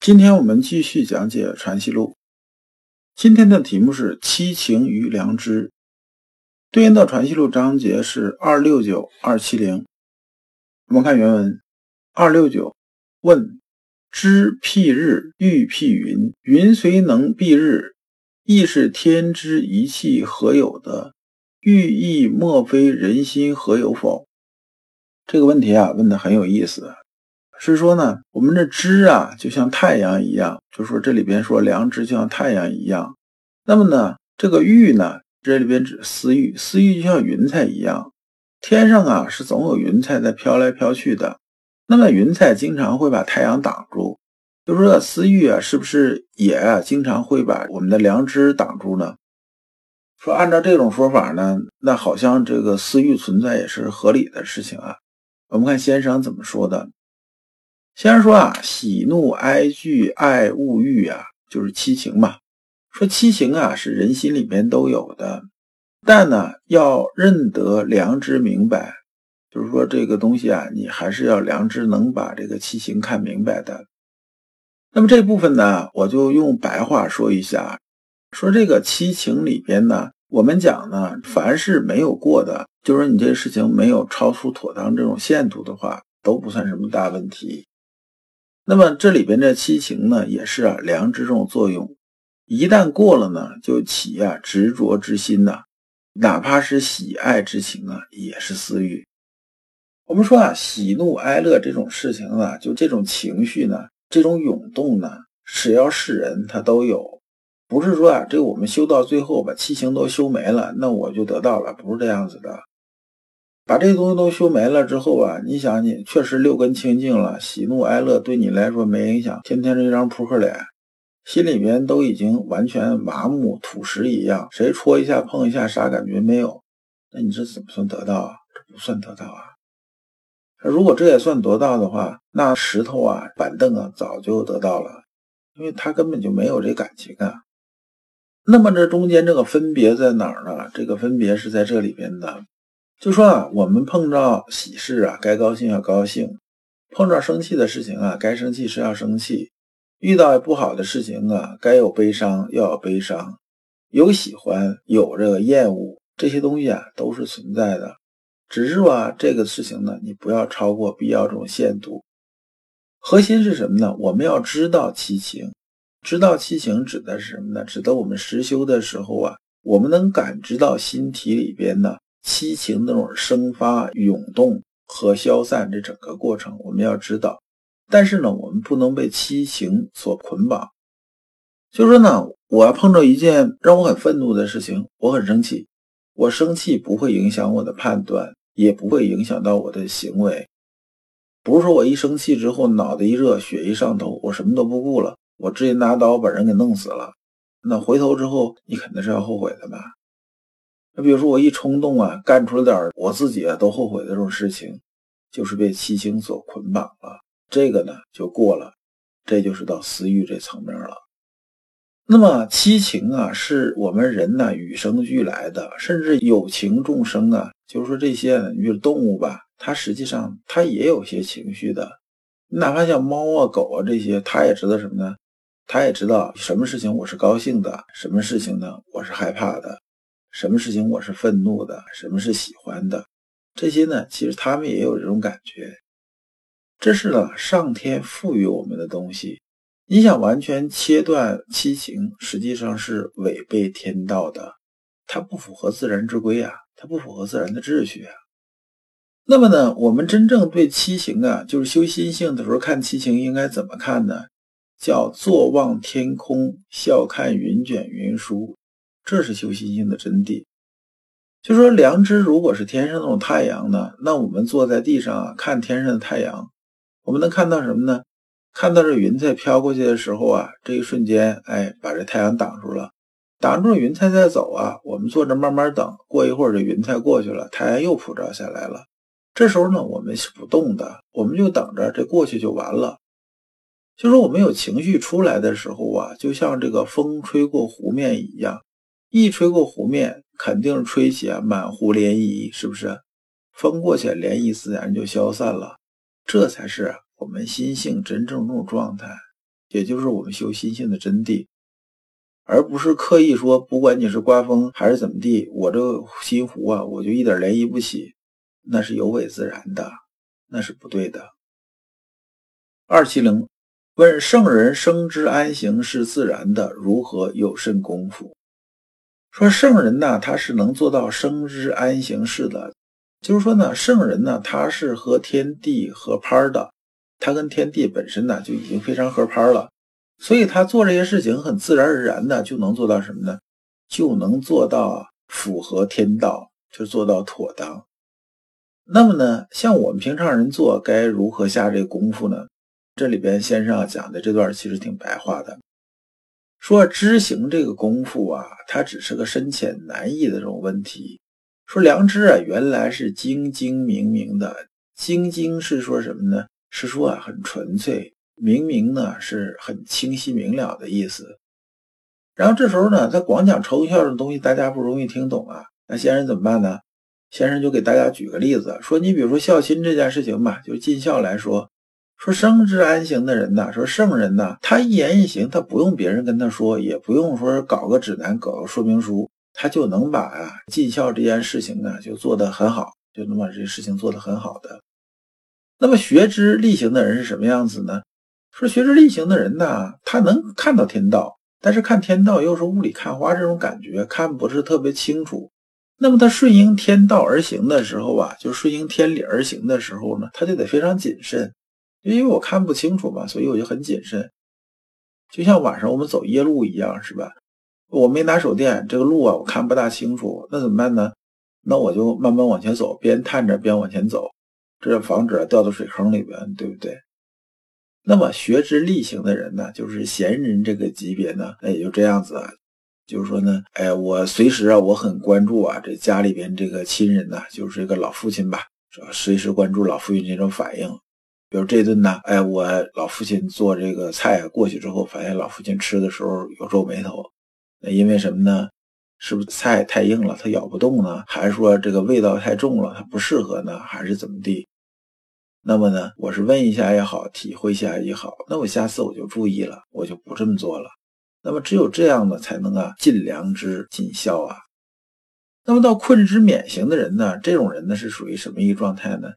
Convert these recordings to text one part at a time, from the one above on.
今天我们继续讲解《传习录》，今天的题目是“七情与良知”，对应的《传习录》章节是二六九、二七零。我们看原文：二六九问：“知譬日，欲辟云，云虽能蔽日，亦是天之一气何有的？欲意莫非人心何有否？”这个问题啊，问的很有意思。是说呢，我们的知啊，就像太阳一样，就说这里边说良知就像太阳一样。那么呢，这个欲呢，这里边指私欲，私欲就像云彩一样，天上啊是总有云彩在飘来飘去的。那么云彩经常会把太阳挡住，就说私欲啊，是不是也经常会把我们的良知挡住呢？说按照这种说法呢，那好像这个私欲存在也是合理的事情啊。我们看先生怎么说的。先说啊，喜怒哀惧爱恶欲啊，就是七情嘛。说七情啊，是人心里面都有的，但呢，要认得良知明白，就是说这个东西啊，你还是要良知能把这个七情看明白的。那么这部分呢，我就用白话说一下，说这个七情里边呢，我们讲呢，凡是没有过的，就是你这个事情没有超出妥当这种限度的话，都不算什么大问题。那么这里边这七情呢，也是啊良知这种作用，一旦过了呢，就起啊执着之心呐，哪怕是喜爱之情啊，也是私欲。我们说啊，喜怒哀乐这种事情啊，就这种情绪呢，这种涌动呢，只要是人他都有，不是说啊，这个我们修到最后把七情都修没了，那我就得到了，不是这样子的。把这些东西都修没了之后啊，你想你确实六根清净了，喜怒哀乐对你来说没影响，天天这张扑克脸，心里面都已经完全麻木土石一样，谁戳一下碰一下啥感觉没有？那你这怎么算得到啊？这不算得到啊！如果这也算得到的话，那石头啊、板凳啊早就得到了，因为他根本就没有这感情啊。那么这中间这个分别在哪儿呢？这个分别是在这里边的。就说啊，我们碰到喜事啊，该高兴要高兴；碰到生气的事情啊，该生气是要生气；遇到不好的事情啊，该有悲伤要有悲伤，有喜欢有这个厌恶，这些东西啊都是存在的。只是说这个事情呢，你不要超过必要这种限度。核心是什么呢？我们要知道七情，知道七情指的是什么呢？指的我们实修的时候啊，我们能感知到心体里边呢。七情那种生发、涌动和消散这整个过程，我们要知道。但是呢，我们不能被七情所捆绑。就说呢，我要碰到一件让我很愤怒的事情，我很生气。我生气不会影响我的判断，也不会影响到我的行为。不是说我一生气之后脑袋一热、血一上头，我什么都不顾了，我直接拿刀把人给弄死了。那回头之后，你肯定是要后悔的吧？那比如说我一冲动啊，干出了点我自己啊都后悔的这种事情，就是被七情所捆绑了。这个呢就过了，这就是到私欲这层面了。那么七情啊，是我们人呢与生俱来的，甚至有情众生啊，就是说这些，你比如动物吧，它实际上它也有些情绪的。哪怕像猫啊、狗啊这些，它也知道什么呢？它也知道什么事情我是高兴的，什么事情呢我是害怕的。什么事情我是愤怒的，什么是喜欢的，这些呢，其实他们也有这种感觉。这是呢，上天赋予我们的东西。你想完全切断七情，实际上是违背天道的，它不符合自然之规啊，它不符合自然的秩序啊。那么呢，我们真正对七情啊，就是修心性的时候看七情应该怎么看呢？叫坐望天空，笑看云卷云舒。这是修心性的真谛。就说良知如果是天上那种太阳呢，那我们坐在地上啊，看天上的太阳，我们能看到什么呢？看到这云彩飘过去的时候啊，这一瞬间，哎，把这太阳挡住了，挡住云彩在走啊。我们坐着慢慢等，过一会儿这云彩过去了，太阳又普照下来了。这时候呢，我们是不动的，我们就等着这过去就完了。就说我们有情绪出来的时候啊，就像这个风吹过湖面一样，一吹过湖面，肯定吹起啊满湖涟漪，是不是？风过去，涟漪自然就消散了。这才是我们心性真正那种状态，也就是我们修心性的真谛，而不是刻意说，不管你是刮风还是怎么地，我这心湖啊，我就一点涟漪不起。那是有违自然的，那是不对的。二七零问圣人生之安行是自然的，如何有甚功夫？说圣人呢，他是能做到生之安行事的，就是说呢，圣人呢，他是和天地合拍的，他跟天地本身呢就已经非常合拍了，所以他做这些事情很自然而然的就能做到什么呢？就能做到符合天道，就做到妥当。那么呢，像我们平常人做该如何下这功夫呢？这里边先生讲的这段其实挺白话的，说知行这个功夫啊，它只是个深浅难易的这种问题。说良知啊，原来是精精明明的，精精是说什么呢？是说啊很纯粹，明明呢是很清晰明了的意思。然后这时候呢，他光讲抽象的东西，大家不容易听懂啊。那先生怎么办呢？先生就给大家举个例子，说你比如说孝亲这件事情吧，就尽孝来说，说生之安行的人呐，说圣人呐，他一言一行，他不用别人跟他说，也不用说搞个指南、搞个说明书，他就能把啊尽孝这件事情呢就做得很好，就能把这事情做得很好的。那么学之力行的人是什么样子呢？说学之力行的人呢，他能看到天道，但是看天道又是雾里看花这种感觉，看不是特别清楚。那么他顺应天道而行的时候啊，就顺应天理而行的时候呢，他就得非常谨慎，因为我看不清楚嘛，所以我就很谨慎。就像晚上我们走夜路一样，是吧？我没拿手电，这个路啊我看不大清楚，那怎么办呢？那我就慢慢往前走，边探着边往前走，这防止掉到水坑里边，对不对？那么学之力行的人呢，就是贤人这个级别呢，那也就这样子啊。就是说呢，哎，我随时啊，我很关注啊，这家里边这个亲人呐，就是这个老父亲吧，随时关注老父亲这种反应。比如这顿呢，哎，我老父亲做这个菜过去之后，发现老父亲吃的时候有皱眉头，那因为什么呢？是不是菜太硬了，他咬不动呢？还是说这个味道太重了，他不适合呢？还是怎么地？那么呢，我是问一下也好，体会一下也好，那我下次我就注意了，我就不这么做了。那么只有这样呢，才能啊尽良知尽孝啊。那么到困之免行的人呢，这种人呢是属于什么一个状态呢？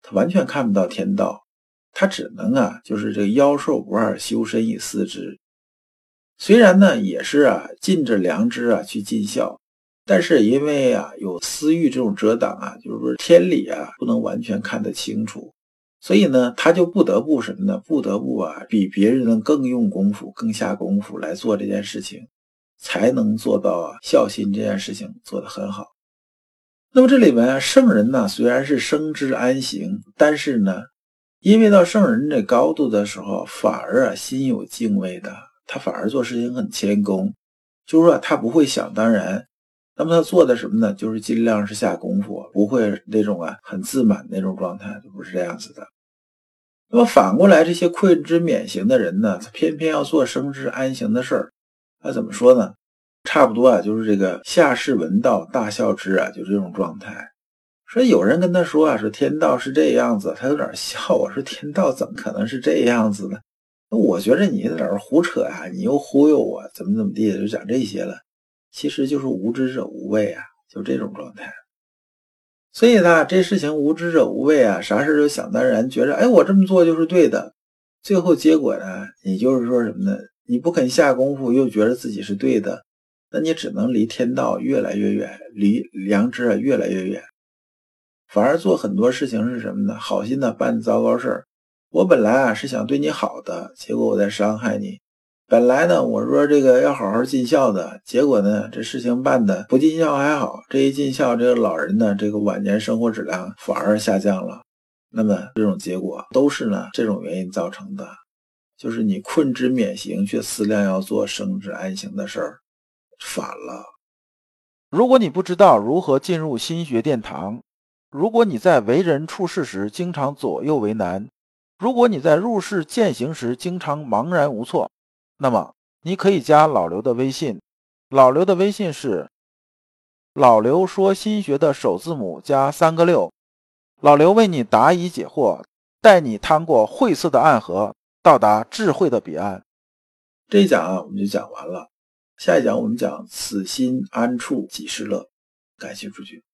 他完全看不到天道，他只能啊就是这个妖兽不二，修身以四之。虽然呢也是啊尽着良知啊去尽孝，但是因为啊有私欲这种遮挡啊，就是说天理啊不能完全看得清楚。所以呢，他就不得不什么呢？不得不啊，比别人呢更用功夫、更下功夫来做这件事情，才能做到啊孝心这件事情做得很好。那么这里面啊圣人呢，虽然是生之安行，但是呢，因为到圣人这高度的时候，反而啊心有敬畏的，他反而做事情很谦恭，就是说他不会想当然。那么他做的什么呢？就是尽量是下功夫，不会那种啊很自满那种状态，就不是这样子的。那么反过来，这些困之免行的人呢，他偏偏要做生之安行的事儿。那怎么说呢？差不多啊，就是这个下士闻道，大笑之啊，就这种状态。说有人跟他说啊，说天道是这样子，他有点笑。我说天道怎么可能是这样子呢？那我觉着你在那儿胡扯呀？你又忽悠我，怎么怎么地，就讲这些了。其实就是无知者无畏啊，就这种状态。所以呢，这事情无知者无畏啊，啥事都想当然，觉着哎，我这么做就是对的。最后结果呢，你就是说什么呢？你不肯下功夫，又觉得自己是对的，那你只能离天道越来越远，离良知啊越来越远。反而做很多事情是什么呢？好心的办糟糕事儿。我本来啊是想对你好的，结果我在伤害你。本来呢，我说这个要好好尽孝的，结果呢，这事情办的不尽孝还好，这一尽孝，这个老人呢，这个晚年生活质量反而下降了。那么这种结果都是呢这种原因造成的。就是你困之免刑，却思量要做生之安刑的事儿，反了。如果你不知道如何进入心学殿堂，如果你在为人处事时经常左右为难，如果你在入世践行时经常茫然无措，那么你可以加老刘的微信。老刘的微信是“老刘说心学”的首字母加三个六。老刘为你答疑解惑，带你趟过晦涩的暗河，到达智慧的彼岸。这一讲啊，我们就讲完了。下一讲我们讲“此心安处即是乐”。感兴趣。